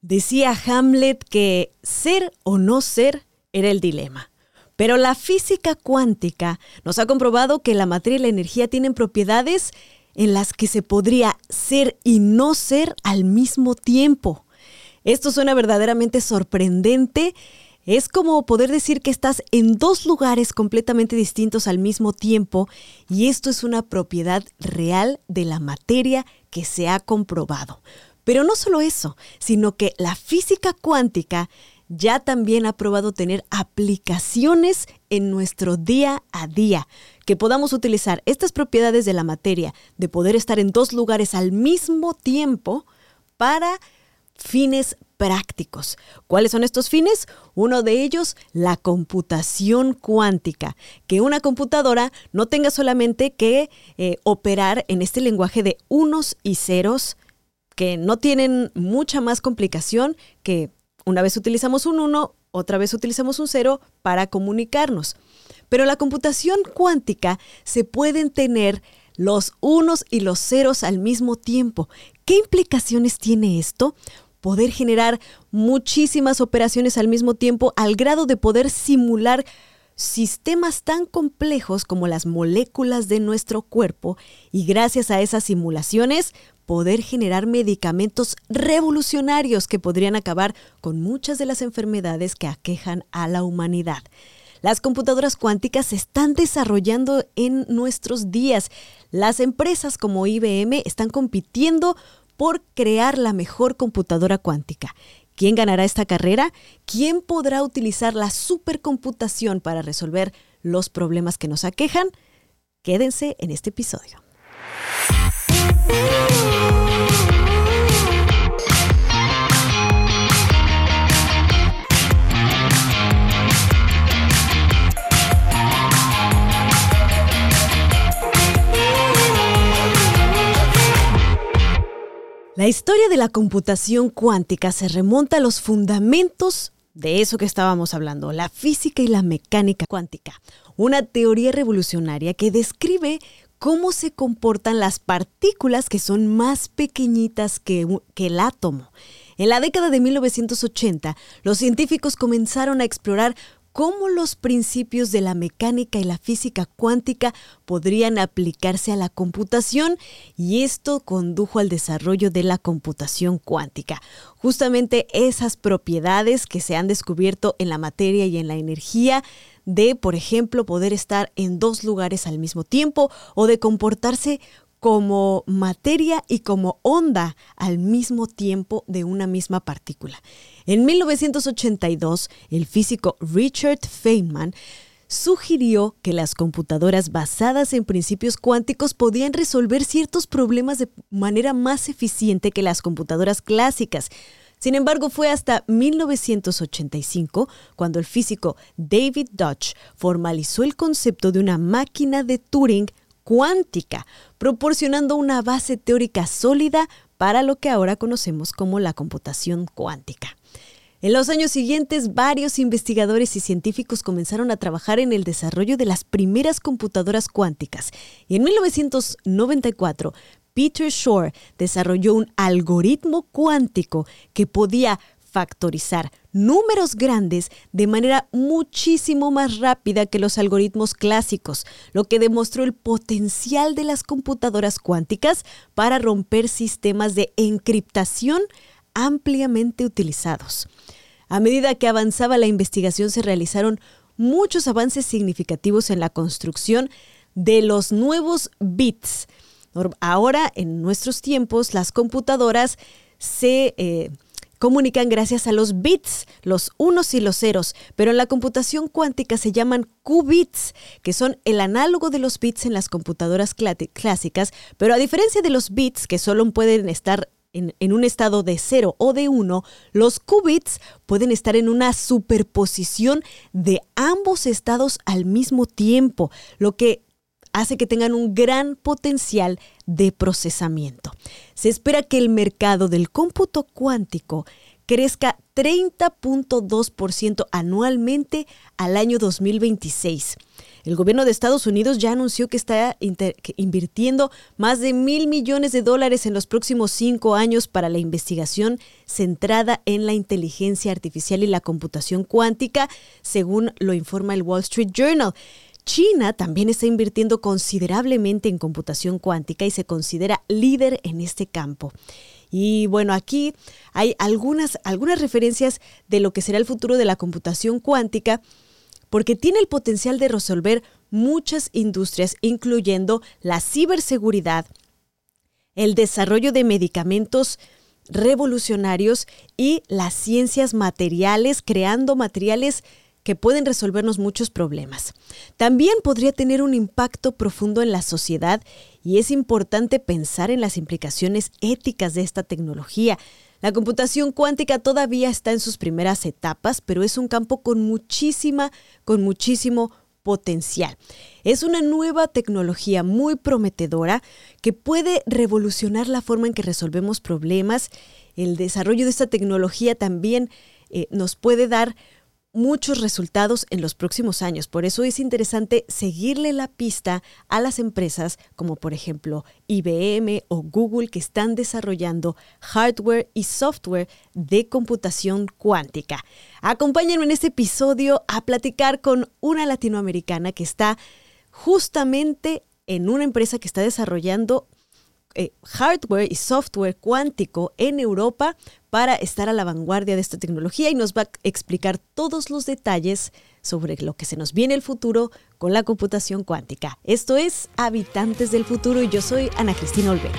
Decía Hamlet que ser o no ser era el dilema. Pero la física cuántica nos ha comprobado que la materia y la energía tienen propiedades en las que se podría ser y no ser al mismo tiempo. Esto suena verdaderamente sorprendente. Es como poder decir que estás en dos lugares completamente distintos al mismo tiempo y esto es una propiedad real de la materia que se ha comprobado. Pero no solo eso, sino que la física cuántica ya también ha probado tener aplicaciones en nuestro día a día, que podamos utilizar estas propiedades de la materia, de poder estar en dos lugares al mismo tiempo para fines prácticos. ¿Cuáles son estos fines? Uno de ellos, la computación cuántica. Que una computadora no tenga solamente que eh, operar en este lenguaje de unos y ceros, que no tienen mucha más complicación que una vez utilizamos un 1, otra vez utilizamos un 0 para comunicarnos. Pero la computación cuántica se pueden tener los unos y los ceros al mismo tiempo. ¿Qué implicaciones tiene esto? Poder generar muchísimas operaciones al mismo tiempo al grado de poder simular sistemas tan complejos como las moléculas de nuestro cuerpo y gracias a esas simulaciones poder generar medicamentos revolucionarios que podrían acabar con muchas de las enfermedades que aquejan a la humanidad. Las computadoras cuánticas se están desarrollando en nuestros días. Las empresas como IBM están compitiendo por crear la mejor computadora cuántica. ¿Quién ganará esta carrera? ¿Quién podrá utilizar la supercomputación para resolver los problemas que nos aquejan? Quédense en este episodio. La historia de la computación cuántica se remonta a los fundamentos de eso que estábamos hablando, la física y la mecánica cuántica, una teoría revolucionaria que describe cómo se comportan las partículas que son más pequeñitas que, que, el átomo. En la década de 1980, los científicos comenzaron a explorar cómo los principios de la mecánica y la física cuántica podrían aplicarse a la computación y esto condujo al desarrollo de la computación cuántica. Justamente esas propiedades que se han descubierto en la materia y en la energía de, por ejemplo, poder estar en dos lugares al mismo tiempo o de comportarse como materia y como onda al mismo tiempo de una misma partícula. En 1982, el físico Richard Feynman sugirió que las computadoras basadas en principios cuánticos podían resolver ciertos problemas de manera más eficiente que las computadoras clásicas. Sin embargo, fue hasta 1985 cuando el físico David Dodge formalizó el concepto de una máquina de Turing cuántica, proporcionando una base teórica sólida para lo que ahora conocemos como la computación cuántica. En los años siguientes, varios investigadores y científicos comenzaron a trabajar en el desarrollo de las primeras computadoras cuánticas y en 1994 Peter Shor desarrolló un algoritmo cuántico que podía factorizar números grandes de manera muchísimo más rápida que los algoritmos clásicos, lo que demostró el potencial de las computadoras cuánticas para romper sistemas de encriptación ampliamente utilizados. A medida que avanzaba la investigación se realizaron muchos avances significativos en la construcción de los nuevos bits. Ahora, en nuestros tiempos, las computadoras se... Eh, comunican gracias a los bits, los unos y los ceros, pero en la computación cuántica se llaman qubits, que son el análogo de los bits en las computadoras clásicas, pero a diferencia de los bits, que solo pueden estar en, un estado de 0 o de 1, los qubits pueden estar en una superposición de ambos estados al mismo tiempo, lo que hace que tengan un gran potencial de procesamiento. Se espera que el mercado del cómputo cuántico crezca 30.2% anualmente al año 2026. El gobierno de Estados Unidos ya anunció que está invirtiendo más de mil millones de dólares en los próximos cinco años para la investigación centrada en la inteligencia artificial y la computación cuántica, según lo informa el Wall Street Journal. China también está invirtiendo considerablemente en computación cuántica y se considera líder en este campo. Y bueno, aquí hay algunas, algunas referencias de lo que será el futuro de la computación cuántica porque tiene el potencial de resolver muchas industrias, incluyendo la ciberseguridad, el desarrollo de medicamentos revolucionarios y las ciencias materiales, creando materiales que pueden resolvernos muchos problemas. También podría tener un impacto profundo en la sociedad y es importante pensar en las implicaciones éticas de esta tecnología. La computación cuántica todavía está en sus primeras etapas, pero es un campo con muchísima, con muchísimo potencial. Es una nueva tecnología muy prometedora que puede revolucionar la forma en que resolvemos problemas. El desarrollo de esta tecnología también eh, nos puede dar muchos resultados en los próximos años. Por eso es interesante seguirle la pista a las empresas como por ejemplo IBM o Google que están desarrollando hardware y software de computación cuántica. Acompáñenme en este episodio a platicar con una latinoamericana que está justamente en una empresa que está desarrollando eh, hardware y software cuántico en Europa para estar a la vanguardia de esta tecnología y nos va a explicar todos los detalles sobre lo que se nos viene el futuro con la computación cuántica. Esto es Habitantes del Futuro y yo soy Ana Cristina Olvera.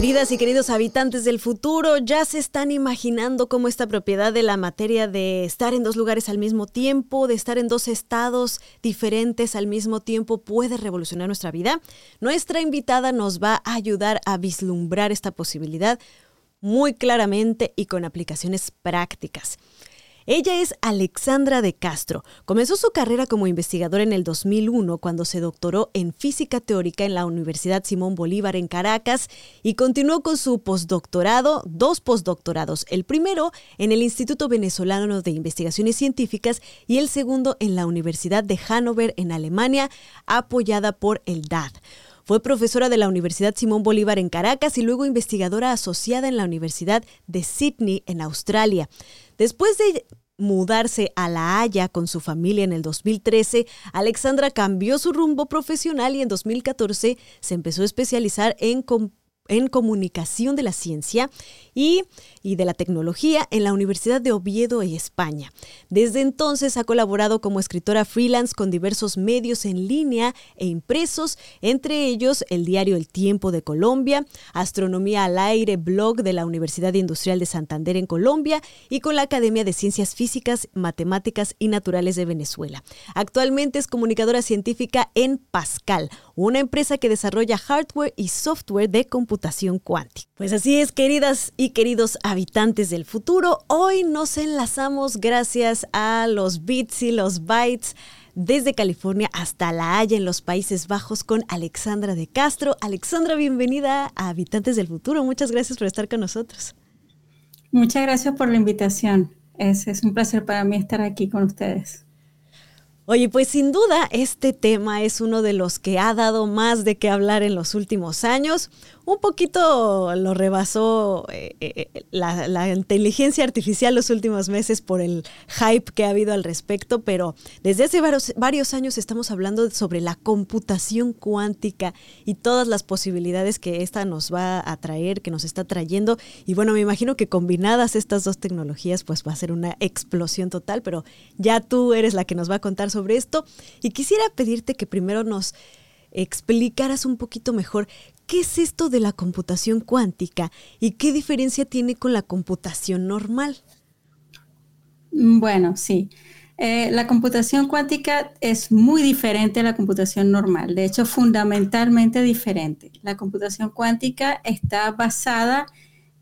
Queridas y queridos habitantes del futuro, ya se están imaginando cómo esta propiedad de la materia de estar en dos lugares al mismo tiempo, de estar en dos estados diferentes al mismo tiempo puede revolucionar nuestra vida. Nuestra invitada nos va a ayudar a vislumbrar esta posibilidad muy claramente y con aplicaciones prácticas. Ella es Alexandra de Castro. Comenzó su carrera como investigadora en el 2001 cuando se doctoró en física teórica en la Universidad Simón Bolívar en Caracas y continuó con su postdoctorado, dos postdoctorados, el primero en el Instituto Venezolano de Investigaciones Científicas y el segundo en la Universidad de Hannover en Alemania, apoyada por el DAD. Fue profesora de la Universidad Simón Bolívar en Caracas y luego investigadora asociada en la Universidad de Sydney en Australia. Después de mudarse a La Haya con su familia en el 2013, Alexandra cambió su rumbo profesional y en 2014 se empezó a especializar en en comunicación de la ciencia y, y, de la tecnología en la Universidad de Oviedo España. Desde entonces ha colaborado como escritora freelance con diversos medios en línea e impresos, entre ellos el diario El Tiempo de Colombia, Astronomía al Aire, blog de la Universidad Industrial de Santander en Colombia y con la Academia de Ciencias Físicas, Matemáticas y Naturales de Venezuela. Actualmente es comunicadora científica en Pascal, una empresa que desarrolla hardware y software de computación cuántica. Pues así es, queridas y queridos habitantes del futuro, hoy nos enlazamos gracias a los bits y los bytes desde California hasta La Haya en los Países Bajos con Alexandra de Castro. Alexandra, bienvenida a Habitantes del Futuro. Muchas gracias por estar con nosotros. Muchas gracias por la invitación. Es, un placer para mí estar aquí con ustedes. Oye, pues sin duda este tema es uno de los que ha dado más de qué hablar en los últimos años. Un poquito lo rebasó eh, eh, eh, la, inteligencia artificial los últimos meses por el hype que ha habido al respecto, pero desde hace varios, varios años estamos hablando sobre la computación cuántica y todas las posibilidades que esta nos va a traer, que nos está trayendo. Y bueno, me imagino que combinadas estas dos tecnologías, pues va a ser una explosión total, pero ya tú eres la que nos va a contar sobre esto. Y quisiera pedirte que primero nos explicaras un poquito mejor qué es esto de la computación cuántica y qué diferencia tiene con la computación normal. Mm, bueno, sí. Eh, la computación cuántica es muy diferente a la computación normal, de hecho fundamentalmente diferente. La computación cuántica está basada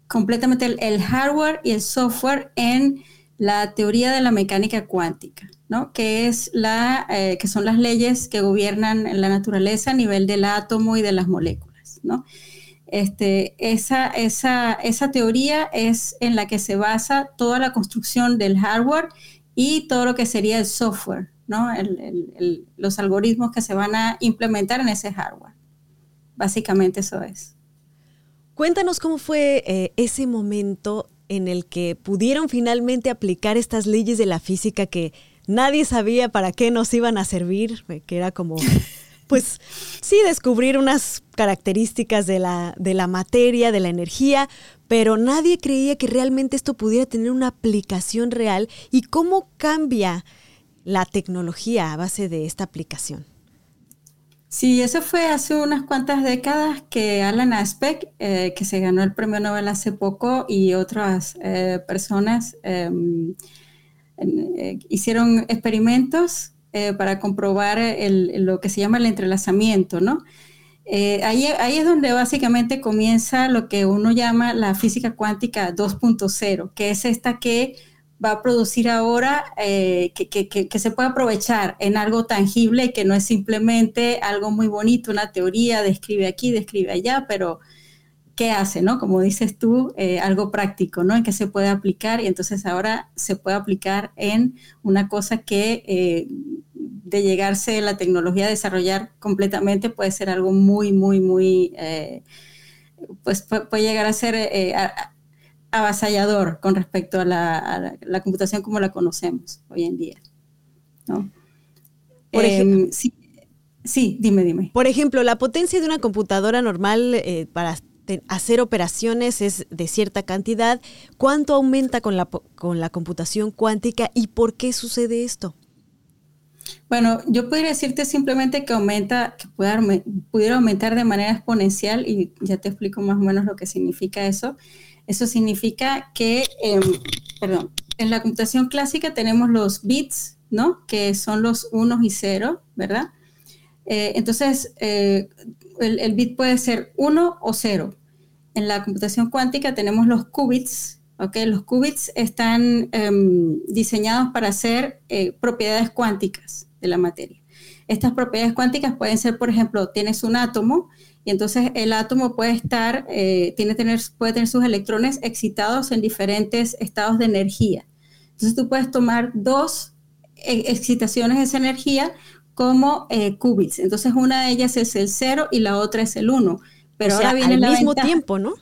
completamente el, el hardware y el software en la teoría de la mecánica cuántica. ¿no? que, es la, eh, que son las leyes que gobiernan la naturaleza a nivel del átomo y de las moléculas. ¿No? Este, esa, esa, esa teoría es en la que se basa toda la construcción del hardware y todo lo que sería el software, ¿no? los algoritmos que se van a implementar en ese hardware. Básicamente eso es. Cuéntanos cómo fue eh, ese momento en el que pudieron finalmente aplicar estas leyes de la física que nadie sabía para qué nos iban a servir, que era como, pues sí, descubrir unas características de la, de la materia, de la energía, pero nadie creía que realmente esto pudiera tener una aplicación real y cómo cambia la tecnología a base de esta aplicación. Sí, eso fue hace unas cuantas décadas que Alan Aspect, eh, que se ganó el premio Nobel hace poco, y otras eh, personas em, eh, hicieron experimentos eh, para comprobar lo que se llama el entrelazamiento, ¿no? Eh, ahí, es donde básicamente comienza lo que uno llama la física cuántica 2.0, que es esta que va a producir ahora, que, que, que, se puede aprovechar en algo tangible, que no es simplemente algo muy bonito, una teoría, describe aquí, describe allá, pero qué hace, ¿no? Como dices tú, eh, algo práctico, ¿no? En qué se puede aplicar y entonces ahora se puede aplicar en una cosa que eh, de llegarse la tecnología a desarrollar completamente puede ser algo muy, muy, muy, eh, pues puede llegar a ser avasallador con respecto a la, computación como la conocemos hoy en día, ¿no? Por ejemplo, em, sí, dime, dime. Por ejemplo, la potencia de una computadora normal para hacer operaciones es de cierta cantidad. ¿Cuánto aumenta con la, con la computación cuántica y por qué sucede esto? Bueno, yo podría decirte simplemente que aumenta, que pudiera aumentar de manera exponencial y ya te explico más o menos lo que significa eso. Eso significa que, em, perdón, en la computación clásica tenemos los bits, ¿no? Que son los unos y ceros, ¿verdad? Eh, entonces, eh, el, el, bit puede ser uno o cero en la computación cuántica tenemos los qubits, ¿ok? Los qubits están em, diseñados para hacer eh, propiedades cuánticas de la materia. Estas propiedades cuánticas pueden ser, por ejemplo, tienes un átomo y entonces el átomo puede estar, eh, tiene tener, puede tener sus electrones excitados en diferentes estados de energía. Entonces tú puedes tomar dos eh, excitaciones de esa energía como qubits. Entonces una de ellas es el 0 y la otra es el 1 pero ahora viene al mismo tiempo, ¿no?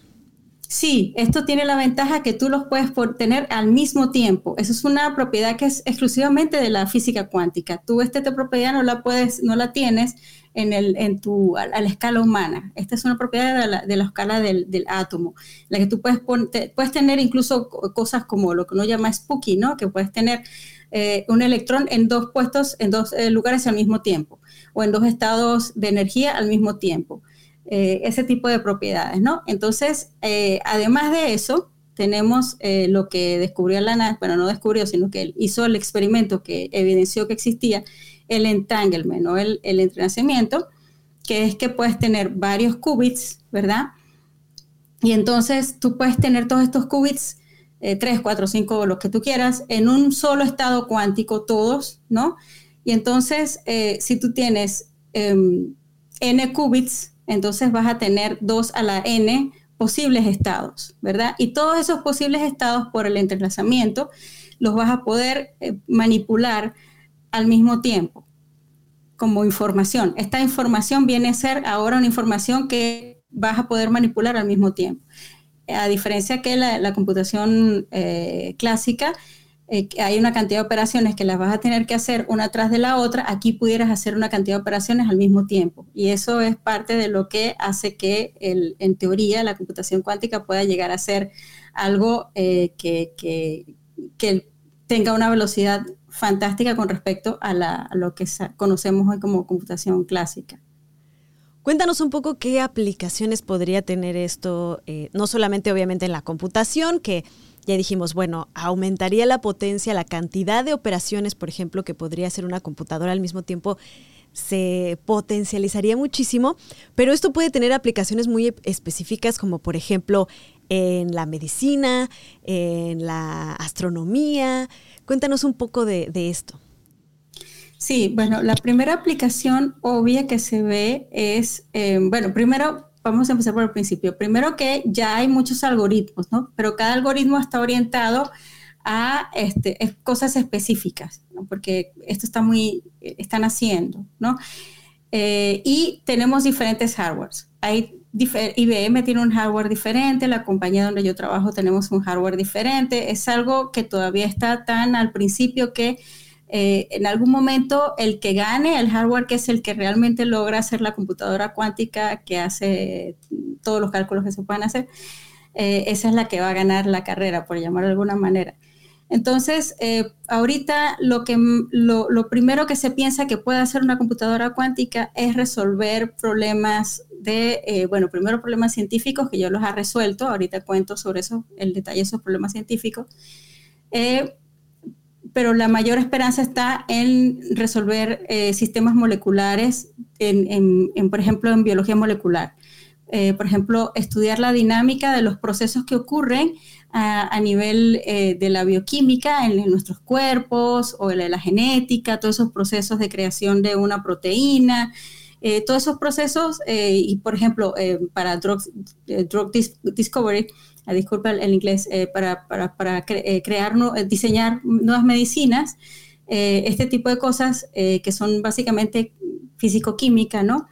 Sí, esto tiene la ventaja que tú los puedes tener al mismo tiempo. Eso es una propiedad que es exclusivamente de la física cuántica. Tú esta propiedad no la puedes, no la tienes en, el, en tu, a, la escala humana. Esta es una propiedad de la, escala del, átomo, la que tú puedes, puedes tener incluso cosas como lo que uno llama spooky, ¿no? Que puedes tener eh, un electrón en dos puestos, en dos eh, lugares al mismo tiempo, o en dos estados de energía al mismo tiempo. Eh, ese tipo de propiedades, ¿no? Entonces, eh, además de eso, tenemos eh, lo que descubrió Lana, bueno, no descubrió, sino que él hizo el experimento que evidenció que existía, el entanglement, ¿no? El, el que es que puedes tener varios qubits, ¿verdad? Y entonces tú puedes tener todos estos qubits, eh, 3, 4, 5, los que tú quieras, en un solo estado cuántico, todos, ¿no? Y entonces, si tú tienes em, n qubits, entonces vas a tener 2 a la n posibles estados, ¿verdad? Y todos esos posibles estados por el entrelazamiento los vas a poder eh, manipular al mismo tiempo como información. Esta información viene a ser ahora una información que vas a poder manipular al mismo tiempo. A diferencia que la, computación eh, clásica, eh, hay una cantidad de operaciones que las vas a tener que hacer una tras de la otra, aquí pudieras hacer una cantidad de operaciones al mismo tiempo. Y eso es parte de lo que hace que, en teoría, la computación cuántica pueda llegar a ser algo eh, que, tenga una velocidad fantástica con respecto a, lo que conocemos hoy como computación clásica. Cuéntanos un poco qué aplicaciones podría tener esto, eh, no solamente obviamente en la computación, que ya dijimos, bueno, aumentaría la potencia, la cantidad de operaciones, por ejemplo, que podría hacer una computadora al mismo tiempo se potencializaría muchísimo, pero esto puede tener aplicaciones muy específicas como por ejemplo en la medicina, en la astronomía. Cuéntanos un poco de, esto. Sí, bueno, la primera aplicación obvia que se ve es, eh, bueno, primero vamos a empezar por el principio. Primero que ya hay muchos algoritmos, ¿no? Pero cada algoritmo está orientado a este, cosas específicas, porque esto está muy, están haciendo, ¿no? Eh, y tenemos diferentes hardwares. Hay IBM tiene un hardware diferente, la compañía donde yo trabajo tenemos un hardware diferente. Es algo que todavía está tan al principio que eh, en algún momento el que gane el hardware, que es el que realmente logra hacer la computadora cuántica que hace todos los cálculos que se pueden hacer, eh, esa es la que va a ganar la carrera, por llamarlo de alguna manera. Entonces, eh, ahorita lo, que, lo, primero que se piensa que puede hacer una computadora cuántica es resolver problemas de, bueno, primero problemas científicos que yo los ha resuelto, ahorita cuento sobre eso, el detalle de esos problemas científicos, pero la mayor esperanza está en resolver sistemas moleculares, en, por ejemplo, en biología molecular. por ejemplo, estudiar la dinámica de los procesos que ocurren a, nivel eh, de la bioquímica en, nuestros cuerpos o de la genética, todos esos procesos de creación de una proteína, eh, todos esos procesos, eh, y por ejemplo, para drug, drug discovery, ah, disculpa el, inglés, para, para, crear, diseñar nuevas medicinas, este tipo de cosas que son básicamente físico-química, ¿no?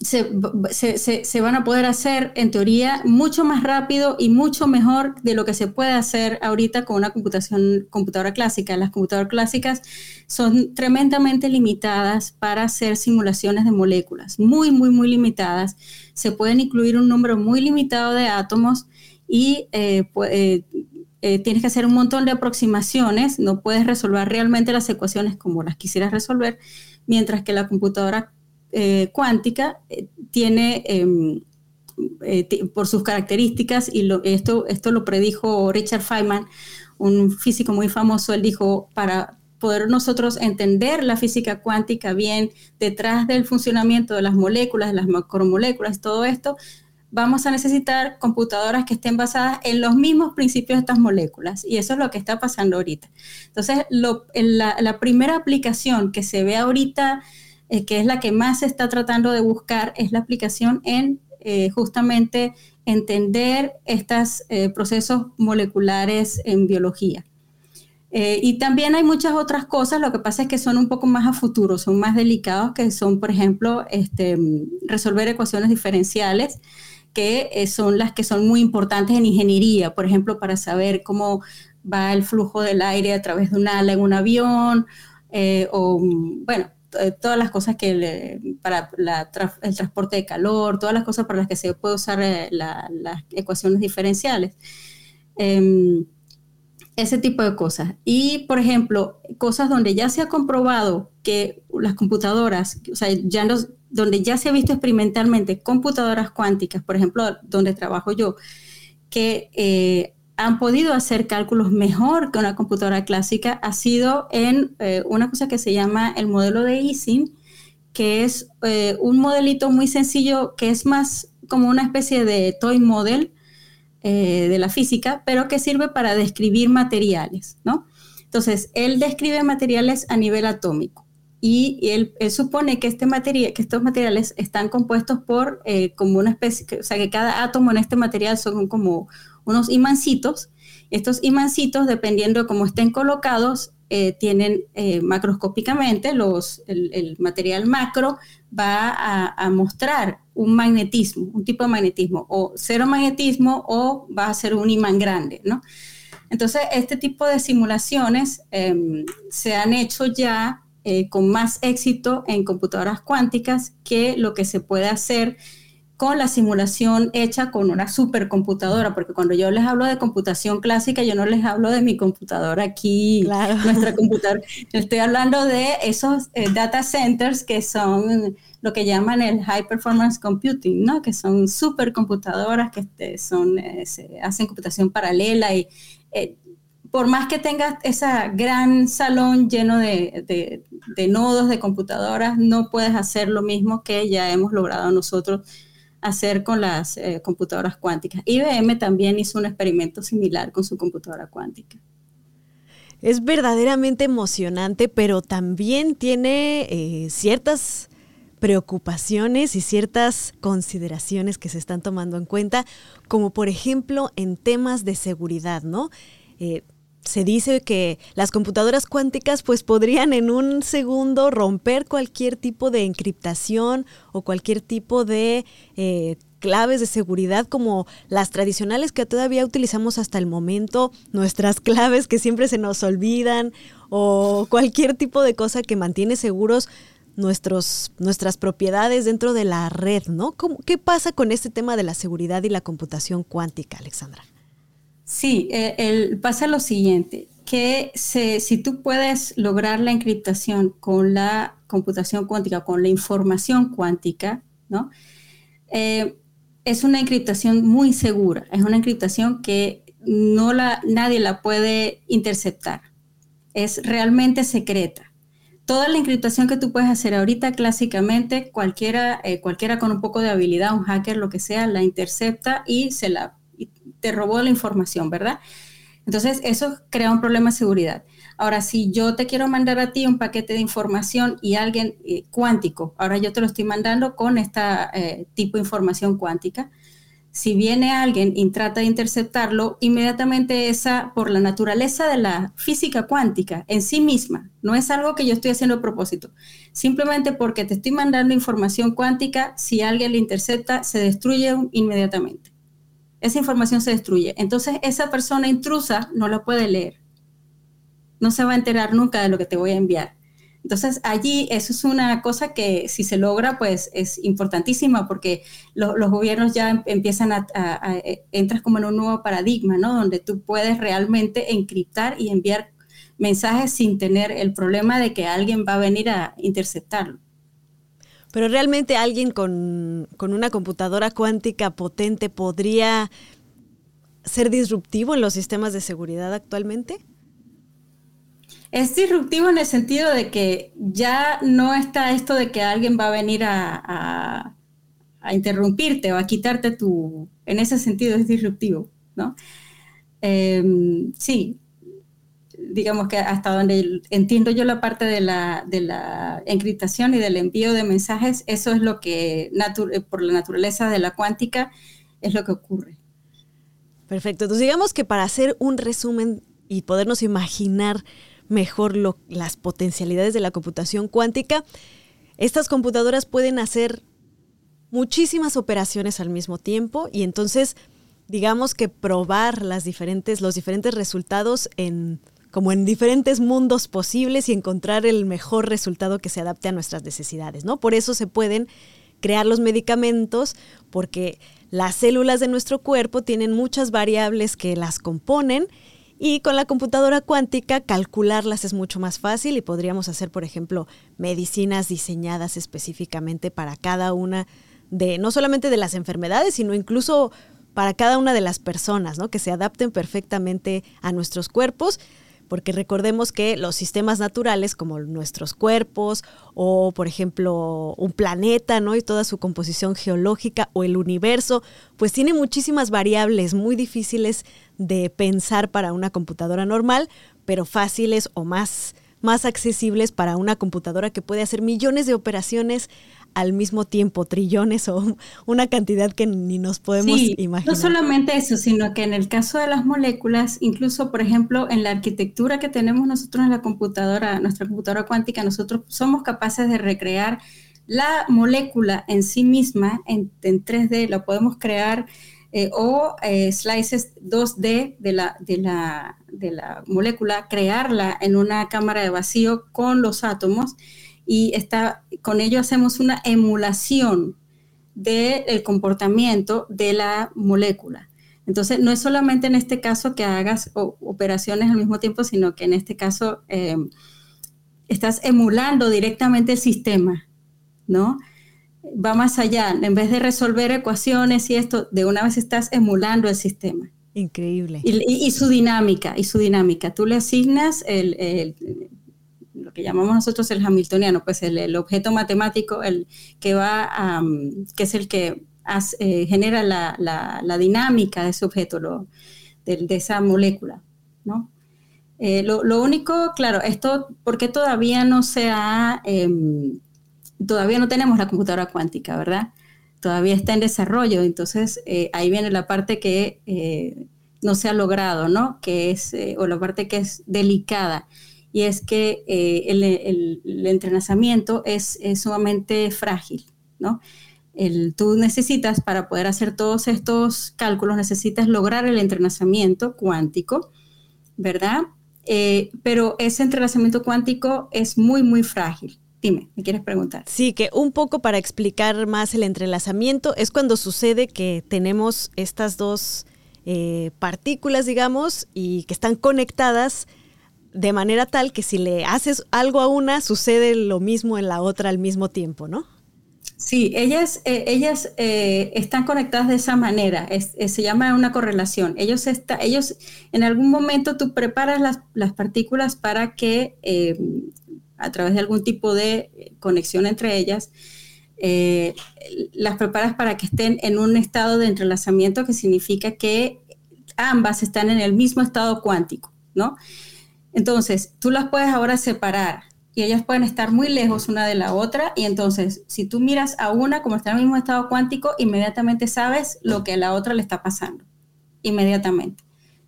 Em, se, van a poder hacer en teoría mucho más rápido y mucho mejor de lo que se puede hacer ahorita con una computación, computadora clásica. Las computadoras clásicas son tremendamente limitadas para hacer simulaciones de moléculas, muy, muy, muy limitadas. Se pueden incluir un número muy limitado de átomos y eh, eh, eh, tienes que hacer un montón de aproximaciones, no puedes resolver realmente las ecuaciones como las quisieras resolver, mientras que la computadora eh, cuántica eh, tiene, em, eh, por sus características, y esto, esto lo predijo Richard Feynman, un físico muy famoso, él dijo, para poder nosotros entender la física cuántica bien detrás del funcionamiento de las moléculas, de las macromoléculas, todo esto, vamos a necesitar computadoras que estén basadas en los mismos principios de estas moléculas. Y eso es lo que está pasando ahorita. Entonces, la, la, primera aplicación que se ve ahorita eh, que es la que más se está tratando de buscar, es la aplicación en eh, justamente entender estos eh, procesos moleculares en biología. y también hay muchas otras cosas, lo que pasa es que son un poco más a futuro, son más delicados, que son, por ejemplo, este, resolver ecuaciones diferenciales, que son las que son muy importantes en ingeniería, por ejemplo, para saber cómo va el flujo del aire a través de un ala en un avión, o, bueno, eh, todas las cosas que para el transporte de calor, todas las cosas para las que se puede usar eh, las ecuaciones diferenciales. Em, ese tipo de cosas. Y, por ejemplo, cosas donde ya se ha comprobado que las computadoras, o sea, ya donde ya se ha visto experimentalmente computadoras cuánticas, por ejemplo, donde trabajo yo, que eh, han podido hacer cálculos mejor que una computadora clásica ha sido en eh, una cosa que se llama el modelo de Ising, que es eh, un modelito muy sencillo que es más como una especie de toy model eh, de la física, pero que sirve para describir materiales, ¿no? Entonces, él describe materiales a nivel atómico y él, supone que, este materia, que estos materiales están compuestos por como una especie, o sea, que cada átomo en este material son como unos imancitos. Estos imancitos, dependiendo de cómo estén colocados, eh, tienen eh, macroscópicamente, los, el, material macro va a, mostrar un magnetismo, un tipo de magnetismo, o cero magnetismo o va a ser un imán grande, ¿no? Entonces, este tipo de simulaciones em, se han hecho ya eh, con más éxito en computadoras cuánticas que lo que se puede hacer con la simulación hecha con una supercomputadora, porque cuando yo les hablo de computación clásica, yo no les hablo de mi computadora aquí, nuestra computadora, estoy hablando de esos eh, data centers que son lo que llaman el high performance computing, ¿no? que son supercomputadoras que este, son, eh, hacen computación paralela y eh, por más que tengas ese gran salón lleno de, de nodos de computadoras, no puedes hacer lo mismo que ya hemos logrado nosotros hacer con las eh, computadoras cuánticas. IBM también hizo un experimento similar con su computadora cuántica. Es verdaderamente emocionante, pero también tiene eh, ciertas preocupaciones y ciertas consideraciones que se están tomando en cuenta, como por ejemplo en temas de seguridad, ¿no? Eh, se dice que las computadoras cuánticas pues podrían en un segundo romper cualquier tipo de encriptación o cualquier tipo de eh, claves de seguridad como las tradicionales que todavía utilizamos hasta el momento, nuestras claves que siempre se nos olvidan o cualquier tipo de cosa que mantiene seguros nuestros, nuestras propiedades dentro de la red, ¿no? ¿Qué pasa con este tema de la seguridad y la computación cuántica, Alexandra? Sí, eh, pasa lo siguiente, que si tú puedes lograr la encriptación con la computación cuántica, con la información cuántica, ¿no? Eh, es una encriptación muy segura, es una encriptación que no la, nadie la puede interceptar, es realmente secreta. Toda la encriptación que tú puedes hacer ahorita clásicamente, cualquiera, eh, cualquiera con un poco de habilidad, un hacker, lo que sea, la intercepta y se la te robó la información, ¿verdad? Entonces, eso crea un problema de seguridad. Ahora, si yo te quiero mandar a ti un paquete de información y alguien eh, cuántico, ahora yo te lo estoy mandando con este tipo de información cuántica, si viene alguien y trata de interceptarlo, inmediatamente esa, por la naturaleza de la física cuántica en sí misma, no es algo que yo estoy haciendo a propósito, simplemente porque te estoy mandando información cuántica, si alguien le intercepta, se destruye inmediatamente esa información se destruye. Entonces esa persona intrusa no la puede leer. No se va a enterar nunca de lo que te voy a enviar. Entonces allí eso es una cosa que si se logra pues es importantísima porque los gobiernos ya em, empiezan a, eh, entras como en un nuevo paradigma, ¿no? Donde tú puedes realmente encriptar y enviar mensajes sin tener el problema de que alguien va a venir a interceptarlo. Pero realmente alguien con, una computadora cuántica potente podría ser disruptivo en los sistemas de seguridad actualmente? Es disruptivo en el sentido de que ya no está esto de que alguien va a venir a, interrumpirte o a quitarte tu... En ese sentido es disruptivo, ¿no? Em, sí, digamos que hasta donde entiendo yo la parte de la, de la encriptación y del envío de mensajes, eso es lo que eh, por la naturaleza de la cuántica es lo que ocurre. Perfecto. Entonces digamos que para hacer un resumen y podernos imaginar mejor las potencialidades de la computación cuántica, estas computadoras pueden hacer muchísimas operaciones al mismo tiempo y entonces digamos que probar las diferentes, los diferentes resultados en como en diferentes mundos posibles y encontrar el mejor resultado que se adapte a nuestras necesidades, ¿no? Por eso se pueden crear los medicamentos porque las células de nuestro cuerpo tienen muchas variables que las componen y con la computadora cuántica calcularlas es mucho más fácil y podríamos hacer, por ejemplo, medicinas diseñadas específicamente para cada una de, no solamente de las enfermedades, sino incluso para cada una de las personas, ¿no? Que se adapten perfectamente a nuestros cuerpos porque recordemos que los sistemas naturales como nuestros cuerpos o por ejemplo un planeta, ¿no? y toda su composición geológica o el universo, pues tiene muchísimas variables muy difíciles de pensar para una computadora normal, pero fáciles o más más accesibles para una computadora que puede hacer millones de operaciones al mismo tiempo, trillones o una cantidad que ni nos podemos imaginar. No solamente eso, sino que en el caso de las moléculas, incluso por ejemplo en la arquitectura que tenemos nosotros en la computadora, nuestra computadora cuántica, nosotros somos capaces de recrear la molécula en sí misma en, 3D, la podemos crear eh, o eh, slices 2D de la, de, la, de la molécula, crearla en una cámara de vacío con los átomos y está, con ello hacemos una emulación del comportamiento de la molécula. Entonces, no es solamente en este caso que hagas operaciones al mismo tiempo, sino que en este caso em, estás emulando directamente el sistema, ¿no? Va más allá, en vez de resolver ecuaciones y esto, de una vez estás emulando el sistema. Increíble. Y, su dinámica, y su dinámica. Tú le asignas el, que llamamos nosotros el hamiltoniano, pues el, objeto matemático, el que va que es el que eh, genera la, dinámica de ese objeto, de, esa molécula, ¿no? Eh, lo, único, claro, esto, porque todavía no se ha, em, todavía no tenemos la computadora cuántica, ¿verdad? Todavía está en desarrollo, entonces eh, ahí viene la parte que no se ha logrado, ¿no? Que es, o la parte que es delicada y es que eh, el, entrenamiento es, sumamente frágil, ¿no? El, tú necesitas, para poder hacer todos estos cálculos, necesitas lograr el entrenamiento cuántico, ¿verdad? Eh, pero ese entrenamiento cuántico es muy, muy frágil. Dime, ¿me quieres preguntar? Sí, que un poco para explicar más el entrelazamiento es cuando sucede que tenemos estas dos eh, partículas, digamos, y que están conectadas de manera tal que si le haces algo a una, sucede lo mismo en la otra al mismo tiempo, ¿no? Sí, ellas, eh, ellas eh, están conectadas de esa manera, se llama una correlación. Ellos, está, ellos, en algún momento tú preparas las, partículas para que eh, a través de algún tipo de conexión entre ellas, las preparas para que estén en un estado de entrelazamiento que significa que ambas están en el mismo estado cuántico, ¿no? Entonces, tú las puedes ahora separar y ellas pueden estar muy lejos una de la otra y entonces, si tú miras a una como está en el mismo estado cuántico, inmediatamente sabes lo que a la otra le está pasando, inmediatamente,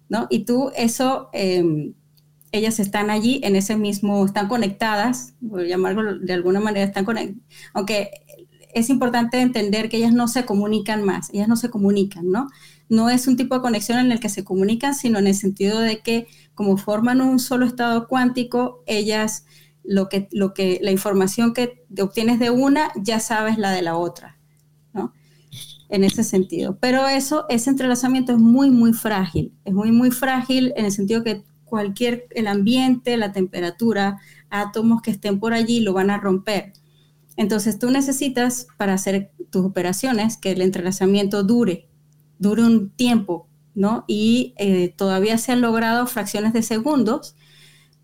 ¿no? Y tú eso, em, ellas están allí en ese mismo, están conectadas, por llamarlo de alguna manera, están conectadas, aunque es importante entender que ellas no se comunican más, ellas no se comunican, ¿no? No es un tipo de conexión en el que se comunican, sino en el sentido de que como forman un solo estado cuántico, ellas, lo que, lo que, la información que obtienes de una, ya sabes la de la otra, ¿no? En ese sentido. Pero eso, ese entrelazamiento es muy, muy frágil. Es muy, muy frágil en el sentido que cualquier, el ambiente, la temperatura, átomos que estén por allí lo van a romper. Entonces tú necesitas para hacer tus operaciones que el entrelazamiento dure, dure un tiempo ¿no? Y eh, todavía se han logrado fracciones de segundos,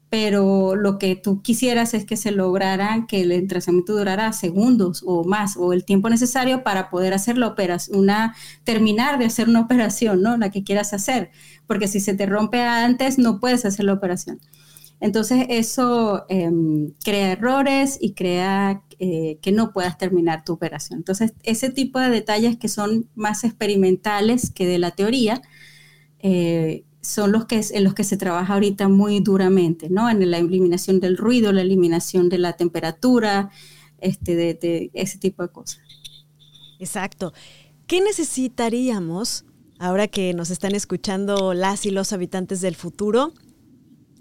pero lo que tú quisieras es que se lograra que el entrenamiento durara segundos o más, o el tiempo necesario para poder hacer la operación, una, terminar de hacer una operación, ¿no? La que quieras hacer, porque si se te rompe antes, no puedes hacer la operación. Entonces eso em, crea errores y crea eh, que no puedas terminar tu operación. Entonces ese tipo de detalles que son más experimentales que de la teoría eh, son los que, en los que se trabaja ahorita muy duramente, ¿no? En la eliminación del ruido, la eliminación de la temperatura, este, de ese tipo de cosas. Exacto. ¿Qué necesitaríamos ahora que nos están escuchando las y los habitantes del futuro?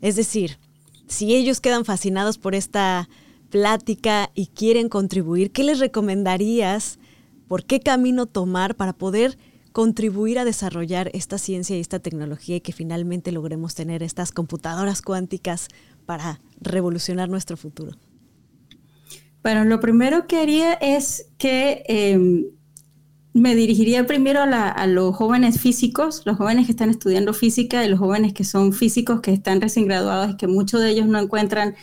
Es decir, si ellos quedan fascinados por esta plática y quieren contribuir, ¿qué les recomendarías? ¿Por qué camino tomar para poder contribuir a desarrollar esta ciencia y esta tecnología y que finalmente logremos tener estas computadoras cuánticas para revolucionar nuestro futuro? Bueno, lo primero que haría es que em, me dirigiría primero a, los jóvenes físicos, los jóvenes que están estudiando física y los jóvenes que son físicos, que están recién graduados y que muchos de ellos no encuentran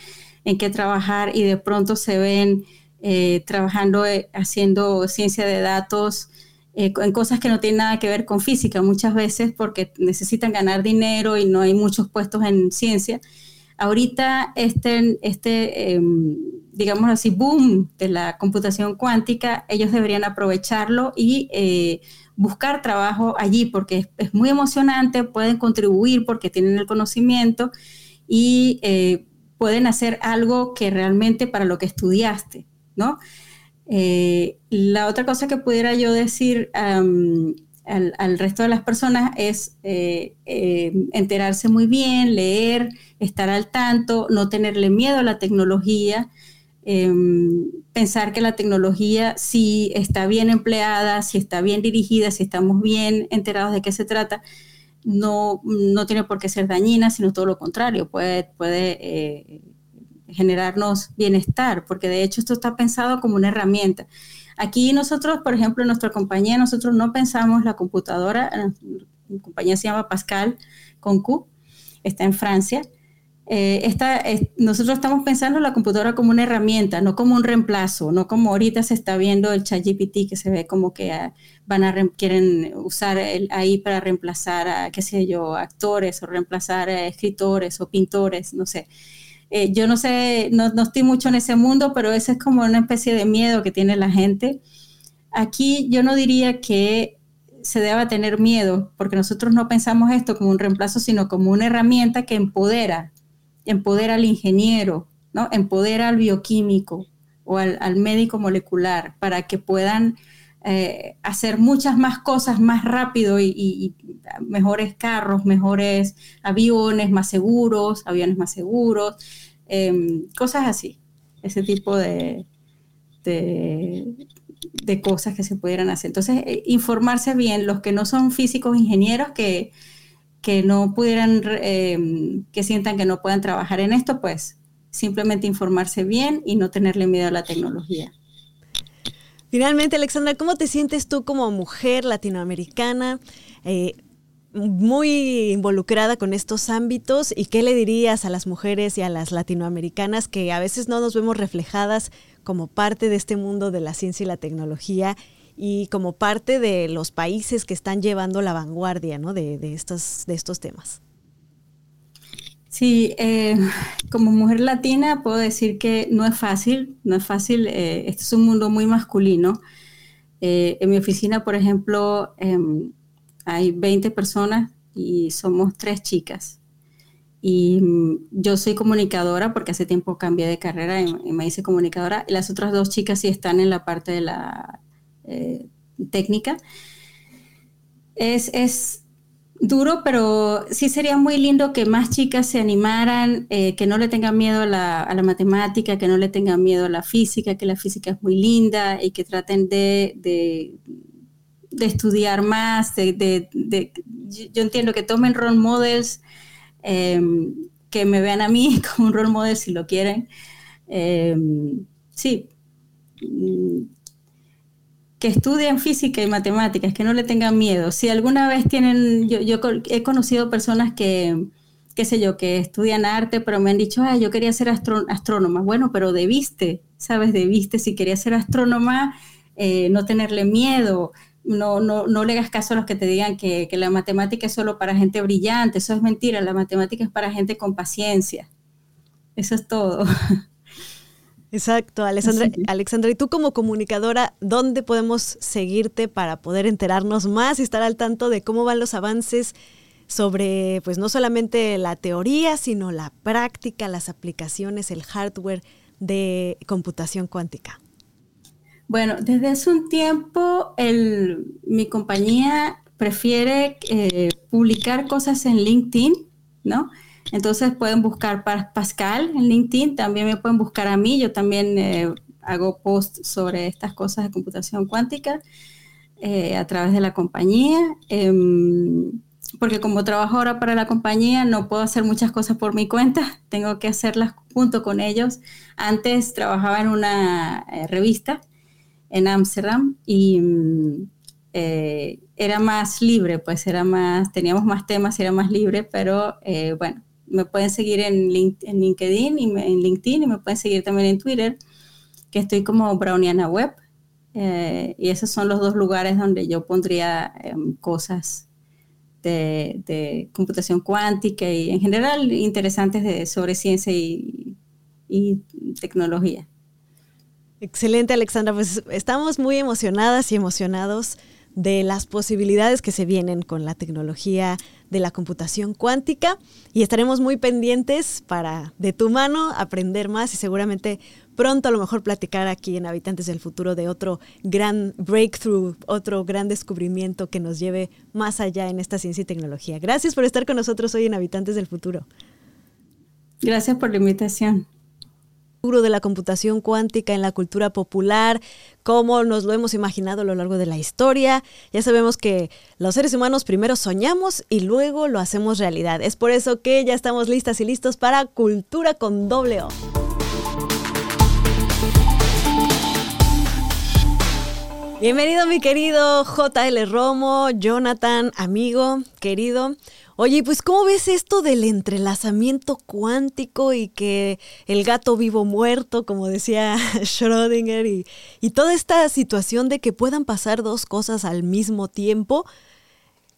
en qué trabajar y de pronto se ven eh, trabajando, eh, haciendo ciencia de datos, eh, en cosas que no tienen nada que ver con física muchas veces porque necesitan ganar dinero y no hay muchos puestos en ciencia. ahorita este, este em, digamos así, boom de la computación cuántica, ellos deberían aprovecharlo y eh, buscar trabajo allí porque es, muy emocionante, pueden contribuir porque tienen el conocimiento y eh, pueden hacer algo que realmente para lo que estudiaste, ¿no? Eh, la otra cosa que pudiera yo decir al, resto de las personas es enterarse muy bien, leer, estar al tanto, no tenerle miedo a la tecnología, Em, pensar que la tecnología, si está bien empleada, si está bien dirigida, si estamos bien enterados de qué se trata, no, no tiene por qué ser dañina, sino todo lo contrario, puede, puede eh, generarnos bienestar, porque de hecho esto está pensado como una herramienta. Aquí nosotros, por ejemplo, en nuestra compañía, nosotros no pensamos la computadora, la compañía se llama Pascal con Q, está en Francia, eh, nosotros estamos pensando en la computadora como una herramienta, no como un reemplazo, no como ahorita se está viendo el ChatGPT que se ve como que ah, van a quieren usar ahí para reemplazar a, qué sé yo, actores o reemplazar a escritores o pintores, no sé. Eh, yo no sé, no, no, estoy mucho en ese mundo, pero ese es como una especie de miedo que tiene la gente. Aquí yo no diría que se deba tener miedo, porque nosotros no pensamos esto como un reemplazo, sino como una herramienta que empodera empodera al ingeniero, ¿no? empodera al bioquímico o al, médico molecular para que puedan eh, hacer muchas más cosas más rápido y, mejores carros, mejores aviones más seguros, aviones más seguros, em, cosas así, ese tipo de, de, cosas que se pudieran hacer. Entonces, eh, informarse bien, los que no son físicos, ingenieros, que que no pudieran, eh, que sientan que no puedan trabajar en esto, pues simplemente informarse bien y no tenerle miedo a la tecnología. Finalmente, Alexandra, ¿cómo te sientes tú como mujer latinoamericana? Eh, muy involucrada con estos ámbitos y qué le dirías a las mujeres y a las latinoamericanas que a veces no nos vemos reflejadas como parte de este mundo de la ciencia y la tecnología y como parte de los países que están llevando la vanguardia ¿no? de, estos, de estos temas. Sí, eh, como mujer latina puedo decir que no es fácil, no es fácil, eh, este es un mundo muy masculino. Eh, en mi oficina, por ejemplo, em, hay 20 personas y somos tres chicas. Y mm, yo soy comunicadora porque hace tiempo cambié de carrera y, me hice comunicadora. Y las otras dos chicas sí están en la parte de la eh, técnica. Es, duro, pero sí sería muy lindo que más chicas se animaran, eh, que no le tengan miedo a la, matemática, que no le tengan miedo a la física, que la física es muy linda y que traten de, de, estudiar más. De, yo entiendo que tomen role models, em, que me vean a mí como un role model si lo quieren. Em, sí que estudien física y matemáticas, que no le tengan miedo. Si alguna vez tienen, yo, he conocido personas que, qué sé yo, que estudian arte, pero me han dicho, ah, yo quería ser astrónoma. Bueno, pero debiste, ¿sabes? Debiste, si querías ser astrónoma, eh, no tenerle miedo. No, no, no le hagas caso a los que te digan que, que la matemática es solo para gente brillante. Eso es mentira. La matemática es para gente con paciencia. Eso es todo. Exacto, Alexandra, Alexandra, y tú como comunicadora, ¿dónde podemos seguirte para poder enterarnos más y estar al tanto de cómo van los avances sobre, pues no solamente la teoría, sino la práctica, las aplicaciones, el hardware de computación cuántica? Bueno, desde hace un tiempo mi compañía prefiere eh, publicar cosas en LinkedIn, ¿no? Entonces pueden buscar Pascal en LinkedIn, también me pueden buscar a mí, yo también eh, hago posts sobre estas cosas de computación cuántica eh, a través de la compañía, em, porque como trabajo ahora para la compañía no puedo hacer muchas cosas por mi cuenta, tengo que hacerlas junto con ellos. Antes trabajaba en una eh, revista en Ámsterdam y mm, era más libre, pues era más, teníamos más temas y era más libre, pero bueno, me pueden seguir en, LinkedIn y en LinkedIn y me pueden seguir también en Twitter, que estoy como Browniana Web. Eh, y esos son los dos lugares donde yo pondría em, cosas de, computación cuántica y en general interesantes de, sobre ciencia y, tecnología. Excelente, Alexandra. Pues estamos muy emocionadas y emocionados de las posibilidades que se vienen con la tecnología de la computación cuántica y estaremos muy pendientes para de tu mano aprender más y seguramente pronto a lo mejor platicar aquí en Habitantes del Futuro de otro gran breakthrough, otro gran descubrimiento que nos lleve más allá en esta ciencia y tecnología. Gracias por estar con nosotros hoy en Habitantes del Futuro. Gracias por la invitación de la computación cuántica en la cultura popular, cómo nos lo hemos imaginado a lo largo de la historia. Ya sabemos que los seres humanos primero soñamos y luego lo hacemos realidad. Es por eso que ya estamos listas y listos para Cultura con doble O. Bienvenido mi querido JL Romo, Jonathan, amigo, querido. Oye, pues ¿cómo ves esto del entrelazamiento cuántico y que el gato vivo muerto, como decía Schrödinger, y, toda esta situación de que puedan pasar dos cosas al mismo tiempo?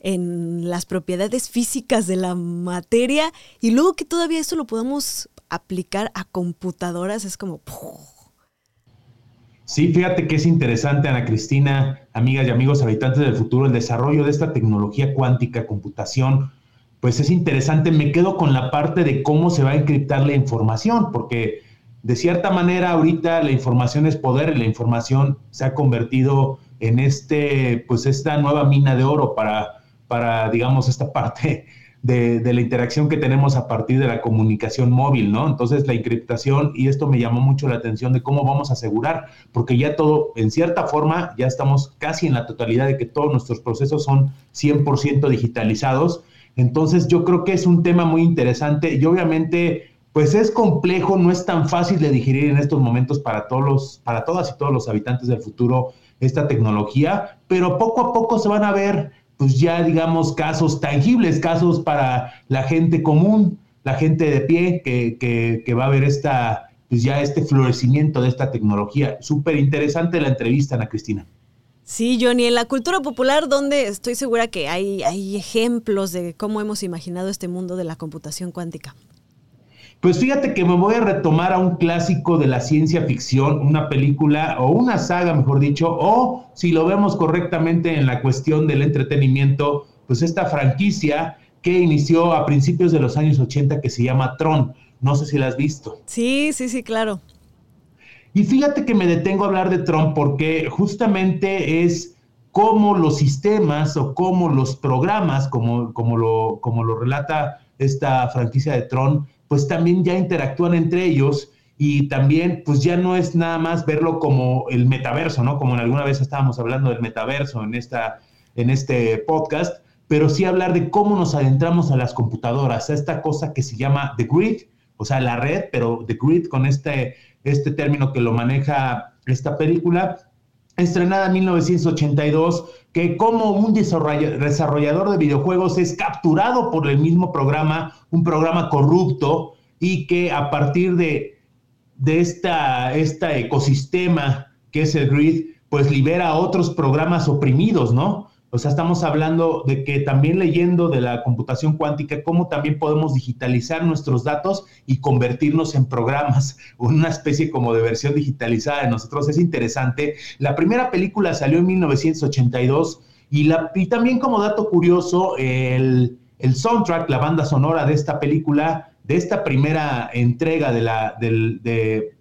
en las propiedades físicas de la materia y luego que todavía eso lo podamos aplicar a computadoras, es como... Sí, fíjate que es interesante, Ana Cristina, amigas y amigos habitantes del futuro, el desarrollo de esta tecnología cuántica, computación, pues es interesante. Me quedo con la parte de cómo se va a encriptar la información, porque de cierta manera ahorita la información es poder y la información se ha convertido en este, pues esta nueva mina de oro para, para digamos, esta parte de, la interacción que tenemos a partir de la comunicación móvil, ¿no? Entonces, la encriptación, y esto me llamó mucho la atención de cómo vamos a asegurar, porque ya todo, en cierta forma, ya estamos casi en la totalidad de que todos nuestros procesos son 100% digitalizados. Entonces, yo creo que es un tema muy interesante y obviamente, pues es complejo, no es tan fácil de digerir en estos momentos para todos los, para todas y todos los habitantes del futuro esta tecnología, pero poco a poco se van a ver pues ya digamos casos tangibles, casos para la gente común, la gente de pie que, que, va a ver esta, pues ya este florecimiento de esta tecnología. Súper interesante la entrevista, Ana Cristina. Sí, Johnny, en la cultura popular, donde estoy segura que hay, hay ejemplos de cómo hemos imaginado este mundo de la computación cuántica. Pues fíjate que me voy a retomar a un clásico de la ciencia ficción, una película o una saga, mejor dicho, o si lo vemos correctamente en la cuestión del entretenimiento, pues esta franquicia que inició a principios de los años 80 que se llama Tron. No sé si la has visto. Sí, sí, sí, claro. Y fíjate que me detengo a hablar de Tron porque justamente es cómo los sistemas o cómo los programas, como, como, lo, como lo relata esta franquicia de Tron, pues también ya interactúan entre ellos y también pues ya no es nada más verlo como el metaverso, ¿no? Como en alguna vez estábamos hablando del metaverso en, esta, en este podcast, pero sí hablar de cómo nos adentramos a las computadoras, a esta cosa que se llama The Grid, o sea, la red, pero The Grid con este, este término que lo maneja esta película, estrenada en 1982, que como un desarrollador de videojuegos es capturado por el mismo programa, un programa corrupto, y que a partir de, de esta, este ecosistema que es el grid, pues libera a otros programas oprimidos, ¿no? O sea, estamos hablando de que también leyendo de la computación cuántica, cómo también podemos digitalizar nuestros datos y convertirnos en programas, una especie como de versión digitalizada de nosotros. Es interesante. La primera película salió en 1982 y, la, y también como dato curioso, el, soundtrack, la banda sonora de esta película, de esta primera entrega de, la, de,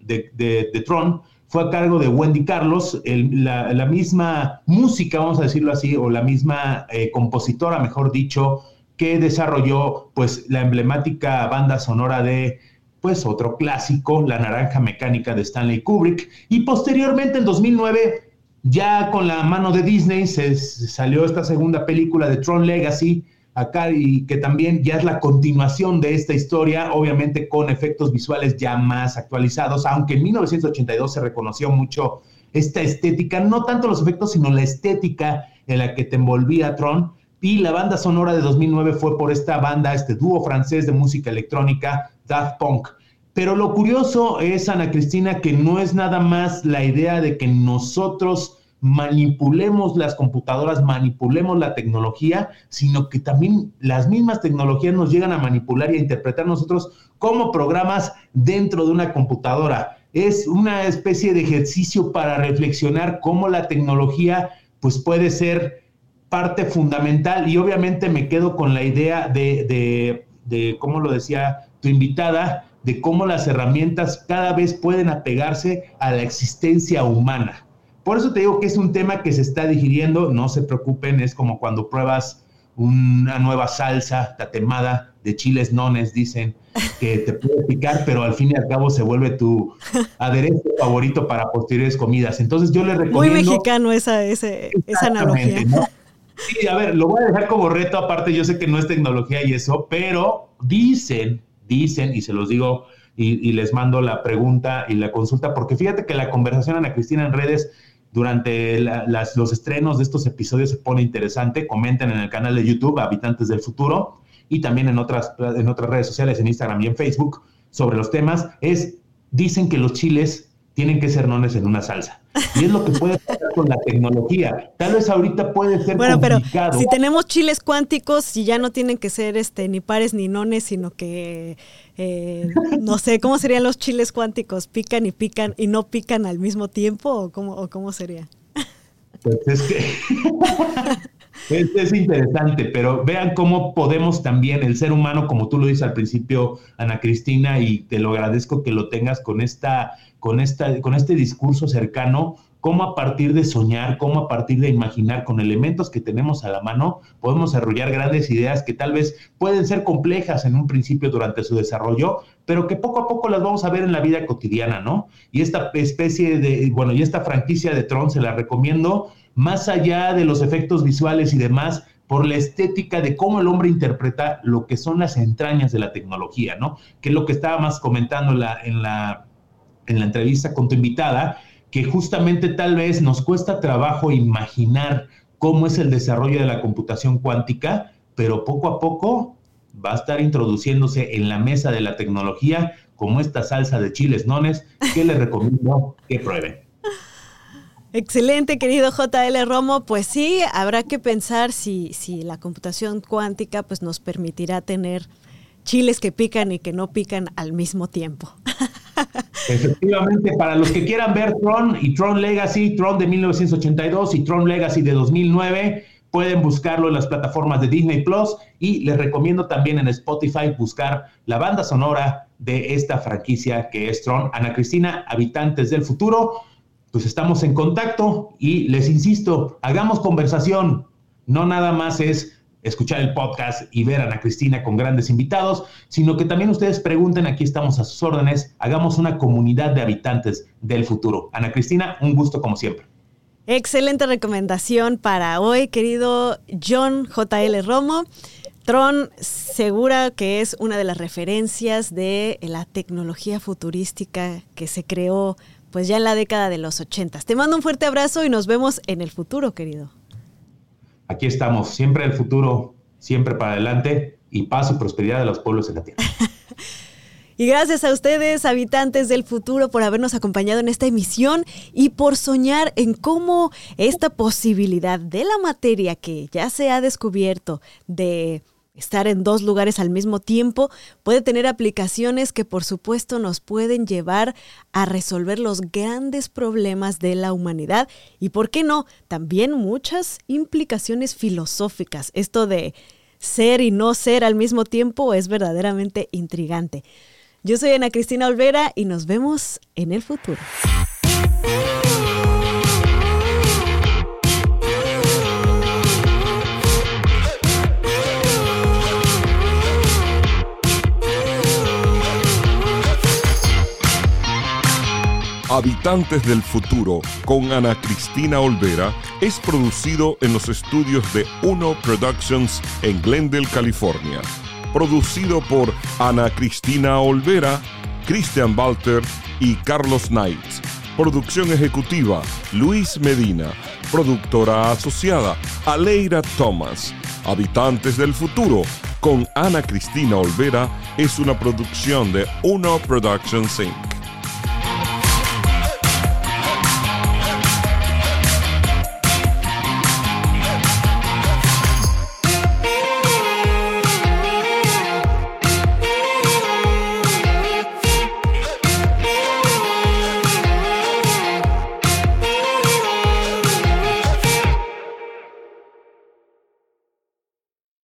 de, de Tron, fue a cargo de Wendy Carlos, la, misma música, vamos a decirlo así, o la misma eh, compositora, mejor dicho, que desarrolló pues la emblemática banda sonora de pues otro clásico, La Naranja Mecánica de Stanley Kubrick, y posteriormente en 2009 ya con la mano de Disney se salió esta segunda película de Tron Legacy, acá y que también ya es la continuación de esta historia, obviamente con efectos visuales ya más actualizados, aunque en 1982 se reconoció mucho esta estética, no tanto los efectos, sino la estética en la que te envolvía Tron. Y la banda sonora de 2009 fue por esta banda, este dúo francés de música electrónica, Daft Punk. Pero lo curioso es, Ana Cristina, que no es nada más la idea de que nosotros manipulemos las computadoras, manipulemos la tecnología, sino que también las mismas tecnologías nos llegan a manipular y a interpretar nosotros como programas dentro de una computadora. Es una especie de ejercicio para reflexionar cómo la tecnología pues puede ser parte fundamental y obviamente me quedo con la idea de, de, lo decía tu invitada, de cómo las herramientas cada vez pueden apegarse a la existencia humana. Por eso te digo que es un tema que se está digiriendo, no se preocupen, es como cuando pruebas una nueva salsa tatemada de chiles nones, dicen que te puede picar, pero al fin y al cabo se vuelve tu aderezo favorito para posteriores comidas. Entonces yo les recomiendo... Muy mexicano esa, esa, esa analogía. Sí, a ver, lo voy a dejar como reto, aparte yo sé que no es tecnología y eso, pero dicen dicen, y se los digo y, les mando la pregunta y la consulta, porque fíjate que la conversación, Ana Cristina, en redes durante los estrenos de estos episodios se pone interesante. Comenten en el canal de YouTube Habitantes del Futuro y también en otras, en otras redes sociales, en Instagram y en Facebook, sobre los temas. Es, dicen que los chiles tienen que ser nones en una salsa. Y es lo que puede pasar con la tecnología. Tal vez ahorita puede ser bueno, pero si tenemos chiles cuánticos y ya no tienen que ser este ni pares ni nones, sino que eh, no sé cómo serían los chiles cuánticos, pican y pican y no pican al mismo tiempo o cómo o cómo sería. Pues es que es, interesante, pero vean cómo podemos también, el ser humano, como tú lo dices al principio, Ana Cristina, y te lo agradezco que lo tengas con esta con, esta, con este discurso cercano, cómo a partir de soñar, cómo a partir de imaginar con elementos que tenemos a la mano, podemos desarrollar grandes ideas que tal vez pueden ser complejas en un principio durante su desarrollo, pero que poco a poco las vamos a ver en la vida cotidiana, ¿no? Y esta especie de, bueno, y esta franquicia de Tron se la recomiendo, más allá de los efectos visuales y demás, por la estética de cómo el hombre interpreta lo que son las entrañas de la tecnología, ¿no? Que es lo que estábamos comentando en la, en la en la entrevista con tu invitada, que justamente tal vez nos cuesta trabajo imaginar cómo es el desarrollo de la computación cuántica, pero poco a poco va a estar introduciéndose en la mesa de la tecnología como esta salsa de chiles nones que les recomiendo que prueben. Excelente, querido JL Romo. Pues sí, habrá que pensar si, si la computación cuántica pues, nos permitirá tener chiles que pican y que no pican al mismo tiempo. Efectivamente, para los que quieran ver Tron y Tron Legacy, Tron de 1982 y Tron Legacy de 2009, pueden buscarlo en las plataformas de Disney Plus y les recomiendo también en Spotify buscar la banda sonora de esta franquicia que es Tron. Ana Cristina, Habitantes del Futuro, pues estamos en contacto y les insisto, hagamos conversación, no nada más es escuchar el podcast y ver a Ana Cristina con grandes invitados, sino que también ustedes pregunten, aquí estamos a sus órdenes, hagamos una comunidad de habitantes del futuro. Ana Cristina, un gusto como siempre. Excelente recomendación para hoy, querido John JL Romo. Tron segura que es una de las referencias de la tecnología futurística que se creó pues ya en la década de los 80. Te mando un fuerte abrazo y nos vemos en el futuro, querido aquí estamos, siempre el futuro, siempre para adelante y paz y prosperidad de los pueblos en la tierra. Y gracias a ustedes, habitantes del futuro, por habernos acompañado en esta emisión y por soñar en cómo esta posibilidad de la materia que ya se ha descubierto de Estar en dos lugares al mismo tiempo puede tener aplicaciones que por supuesto nos pueden llevar a resolver los grandes problemas de la humanidad y, ¿por qué no?, también muchas implicaciones filosóficas. Esto de ser y no ser al mismo tiempo es verdaderamente intrigante. Yo soy Ana Cristina Olvera y nos vemos en el futuro. Habitantes del Futuro con Ana Cristina Olvera es producido en los estudios de Uno Productions en Glendale, California. Producido por Ana Cristina Olvera, Christian Walter y Carlos Knight. Producción ejecutiva Luis Medina. Productora asociada Aleira Thomas. Habitantes del Futuro con Ana Cristina Olvera es una producción de Uno Productions Inc.